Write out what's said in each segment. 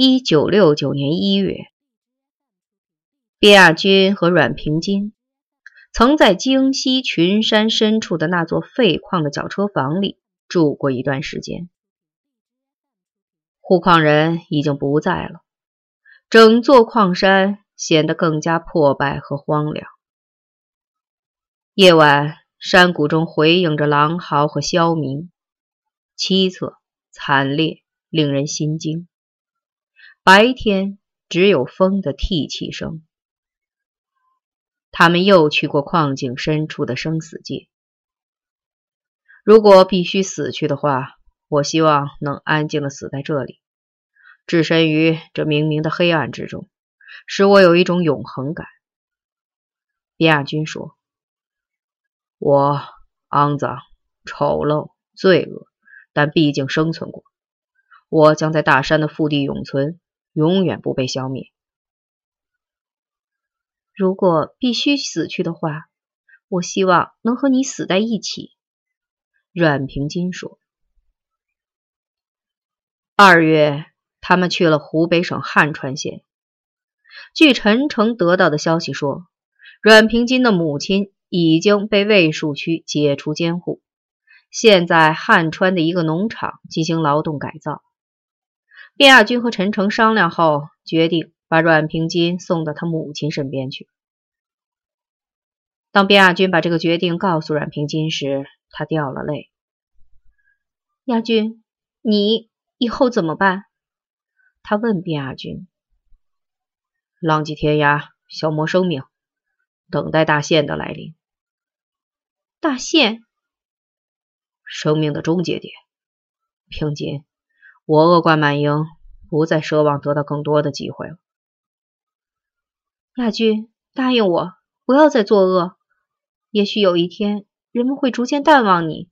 一九六九年一月，毕亚军和阮平金曾在京西群山深处的那座废矿的绞车房里住过一段时间。护矿人已经不在了，整座矿山显得更加破败和荒凉。夜晚，山谷中回映着狼嚎和哮鸣，凄恻惨烈，令人心惊。白天只有风的涕泣声。他们又去过矿井深处的生死界。如果必须死去的话，我希望能安静的死在这里，置身于这冥冥的黑暗之中，使我有一种永恒感。比亚军说：“我肮脏、丑陋、罪恶，但毕竟生存过。我将在大山的腹地永存。”永远不被消灭。如果必须死去的话，我希望能和你死在一起。”阮平金说。二月，他们去了湖北省汉川县。据陈诚得到的消息说，阮平金的母亲已经被卫戍区解除监护，现在汉川的一个农场进行劳动改造。卞亚军和陈诚商量后，决定把阮平金送到他母亲身边去。当卞亚军把这个决定告诉阮平金时，他掉了泪。亚军，你以后怎么办？他问卞亚军。浪迹天涯，消磨生命，等待大限的来临。大限，生命的终结点。平金。我恶贯满盈，不再奢望得到更多的机会了。亚军，答应我，不要再作恶。也许有一天，人们会逐渐淡忘你，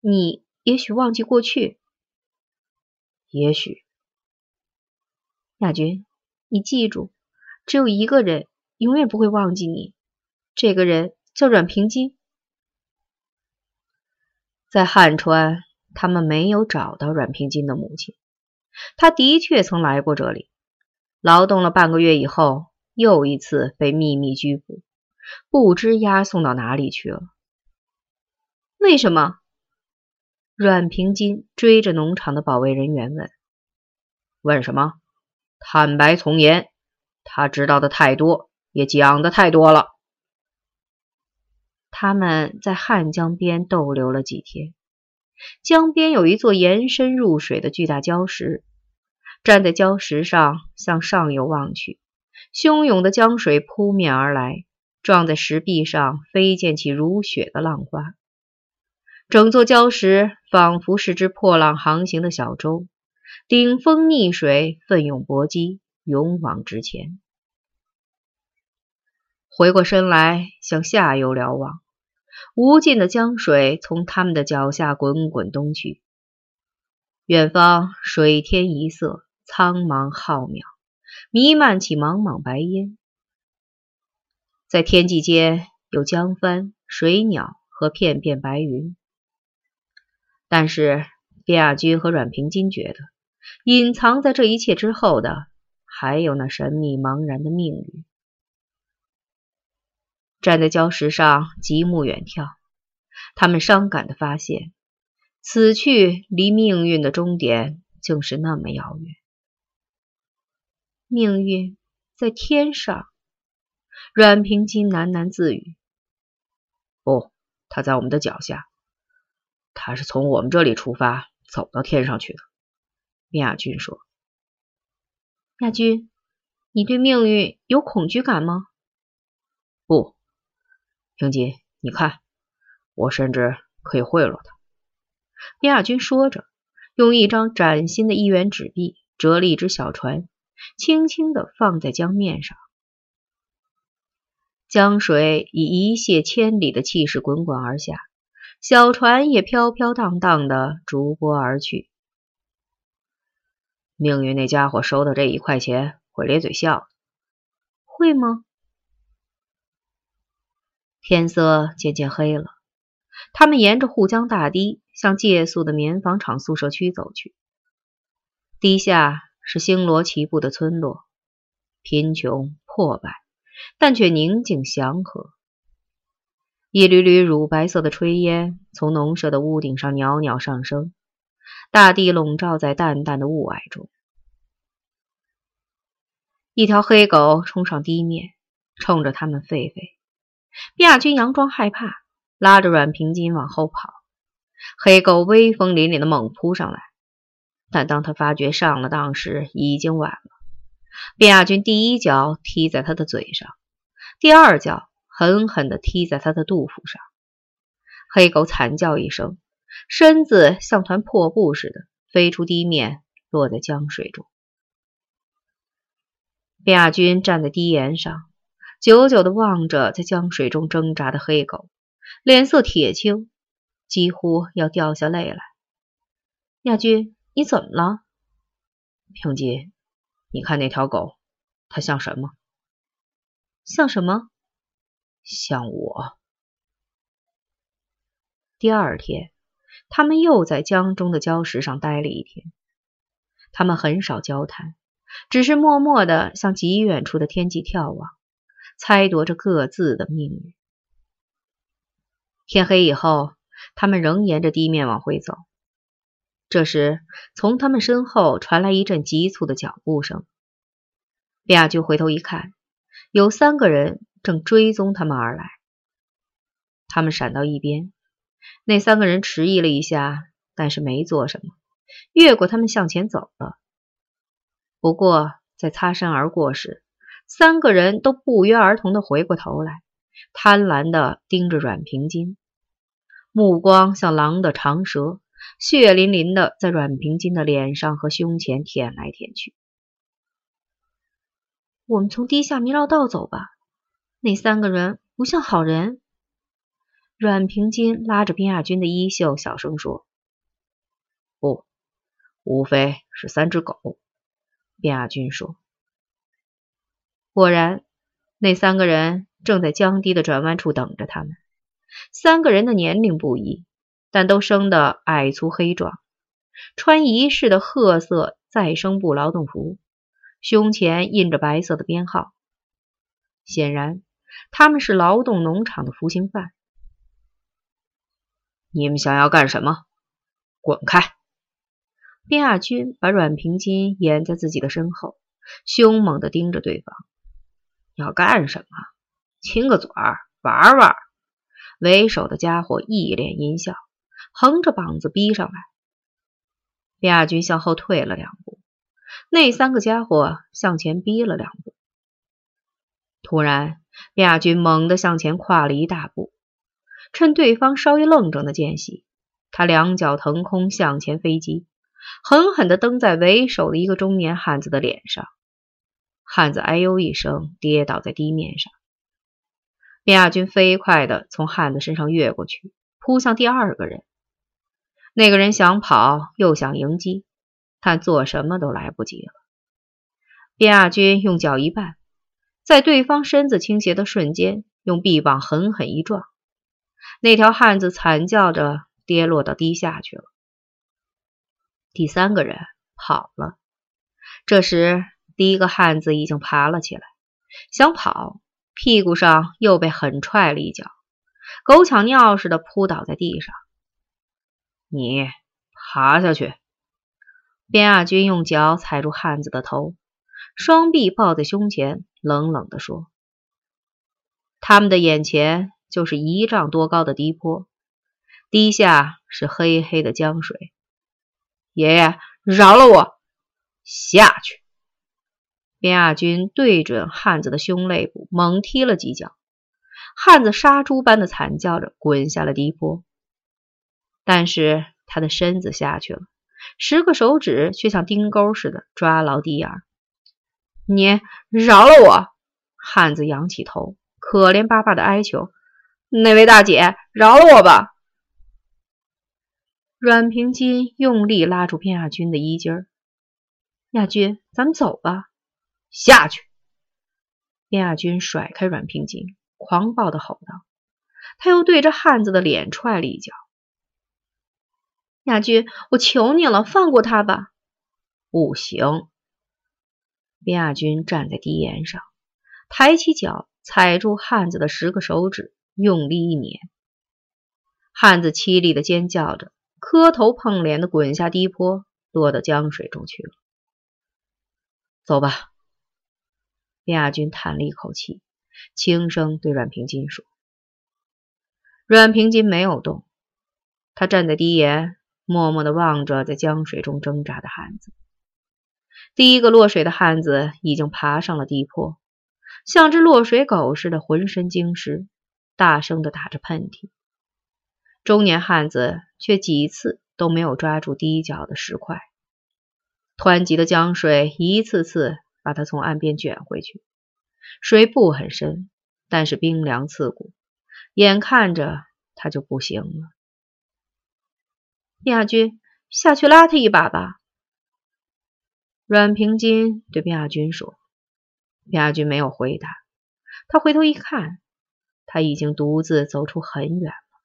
你也许忘记过去。也许，亚军，你记住，只有一个人永远不会忘记你，这个人叫阮平金。在汉川。他们没有找到阮平金的母亲，他的确曾来过这里，劳动了半个月以后，又一次被秘密拘捕，不知押送到哪里去了。为什么？阮平金追着农场的保卫人员问：“问什么？坦白从严。他知道的太多，也讲的太多了。”他们在汉江边逗留了几天。江边有一座延伸入水的巨大礁石，站在礁石上向上游望去，汹涌的江水扑面而来，撞在石壁上，飞溅起如雪的浪花。整座礁石仿佛是只破浪航行的小舟，顶风逆水，奋勇搏击，勇往直前。回过身来，向下游瞭望。无尽的江水从他们的脚下滚滚东去，远方水天一色，苍茫浩渺，弥漫起茫茫白烟。在天际间有江帆、水鸟和片片白云，但是卞亚军和阮平金觉得，隐藏在这一切之后的，还有那神秘茫然的命运。站在礁石上，极目远眺，他们伤感地发现，此去离命运的终点竟是那么遥远。命运在天上，阮平金喃喃自语：“不，他在我们的脚下。他是从我们这里出发，走到天上去的。”亚军说：“亚军，你对命运有恐惧感吗？”“不。”平金，你看，我甚至可以贿赂他。卞亚军说着，用一张崭新的一元纸币折了一只小船，轻轻地放在江面上。江水以一泻千里的气势滚滚而下，小船也飘飘荡荡地逐波而去。命运那家伙收到这一块钱会咧嘴笑，会吗？天色渐渐黑了，他们沿着护江大堤向借宿的棉纺厂宿舍区走去。堤下是星罗棋布的村落，贫穷破败，但却宁静祥和。一缕缕乳白色的炊烟从农舍的屋顶上袅袅上升，大地笼罩在淡淡的雾霭中。一条黑狗冲上地面，冲着他们吠吠。卞亚军佯装害怕，拉着阮平金往后跑。黑狗威风凛凛的猛扑上来，但当他发觉上了当时，已经晚了。卞亚军第一脚踢在他的嘴上，第二脚狠狠地踢在他的肚腹上。黑狗惨叫一声，身子像团破布似的飞出地面，落在江水中。卞亚军站在堤沿上，久久地望着在江水中挣扎的黑狗，脸色铁青。几乎要掉下泪来。亚军，你怎么了？平吉，你看那条狗，它像什么？像什么？像我。第二天，他们又在江中的礁石上待了一天。他们很少交谈，只是默默地向极远处的天际眺望，猜度着各自的命运。天黑以后。他们仍沿着地面往回走。这时，从他们身后传来一阵急促的脚步声。卞亚军回头一看，有三个人正追踪他们而来。他们闪到一边，那三个人迟疑了一下，但是没做什么，越过他们向前走了。不过，在擦身而过时，三个人都不约而同的回过头来，贪婪地盯着阮平金。目光像狼的长舌，血淋淋地在阮平金的脸上和胸前舔来舔去。我们从地下迷绕道走吧，那三个人不像好人。阮平金拉着边亚军的衣袖，小声说：“不，无非是三只狗。”边亚军说。果然，那三个人正在江堤的转弯处等着他们。三个人的年龄不一，但都生得矮粗黑壮，穿一式的褐色再生布劳动服，胸前印着白色的编号。显然，他们是劳动农场的服刑犯。你们想要干什么？滚开！边亚军把阮平金掩在自己的身后，凶猛地盯着对方。要干什么？亲个嘴儿，玩玩。为首的家伙一脸阴笑，横着膀子逼上来。亚军向后退了两步，那三个家伙向前逼了两步。突然，亚军猛地向前跨了一大步，趁对方稍微愣怔的间隙，他两脚腾空向前飞击，狠狠地蹬在为首的一个中年汉子的脸上。汉子哎呦一声，跌倒在地面上。卞亚军飞快地从汉子身上越过去，扑向第二个人。那个人想跑，又想迎击，但做什么都来不及了。卞亚军用脚一绊，在对方身子倾斜的瞬间，用臂膀狠狠一撞，那条汉子惨叫着跌落到地下去了。第三个人跑了。这时，第一个汉子已经爬了起来，想跑。屁股上又被狠踹了一脚，狗抢尿似的扑倒在地上。你爬下去！边亚军用脚踩住汉子的头，双臂抱在胸前，冷冷地说：“他们的眼前就是一丈多高的低坡，低下是黑黑的江水。爷爷，饶了我！下去！”边亚军对准汉子的胸肋部猛踢了几脚，汉子杀猪般的惨叫着滚下了低坡。但是他的身子下去了，十个手指却像钉钩似的抓牢地眼。你饶了我！汉子仰起头，可怜巴巴的哀求：“那位大姐，饶了我吧！”阮平金用力拉住边亚军的衣襟：“亚军，咱们走吧。”下去！边亚军甩开阮平金，狂暴的吼道。他又对着汉子的脸踹了一脚。亚军，我求你了，放过他吧！不行！边亚军站在堤沿上，抬起脚踩住汉子的十个手指，用力一碾。汉子凄厉的尖叫着，磕头碰脸的滚下堤坡，落到江水中去了。走吧。亚军叹了一口气，轻声对阮平金说：“阮平金没有动，他站在堤沿，默默的望着在江水中挣扎的汉子。第一个落水的汉子已经爬上了堤坡，像只落水狗似的，浑身精湿，大声的打着喷嚏。中年汉子却几次都没有抓住堤角的石块，湍急的江水一次次。”把他从岸边卷回去，水不很深，但是冰凉刺骨，眼看着他就不行了。亚军，下去拉他一把吧。阮平金对卞亚军说。卞亚军没有回答，他回头一看，他已经独自走出很远了。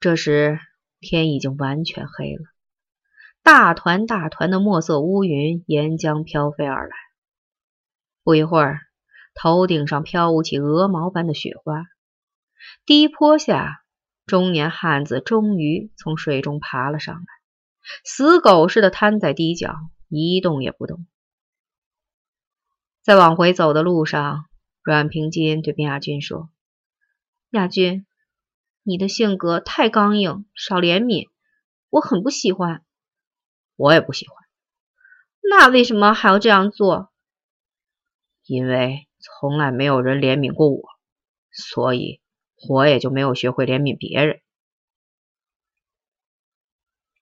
这时天已经完全黑了。大团大团的墨色乌云沿江飘飞而来，不一会儿，头顶上飘舞起鹅毛般的雪花。低坡下，中年汉子终于从水中爬了上来，死狗似的瘫在堤角，一动也不动。在往回走的路上，阮平金对边亚军说：“亚军，你的性格太刚硬，少怜悯，我很不喜欢。”我也不喜欢，那为什么还要这样做？因为从来没有人怜悯过我，所以我也就没有学会怜悯别人。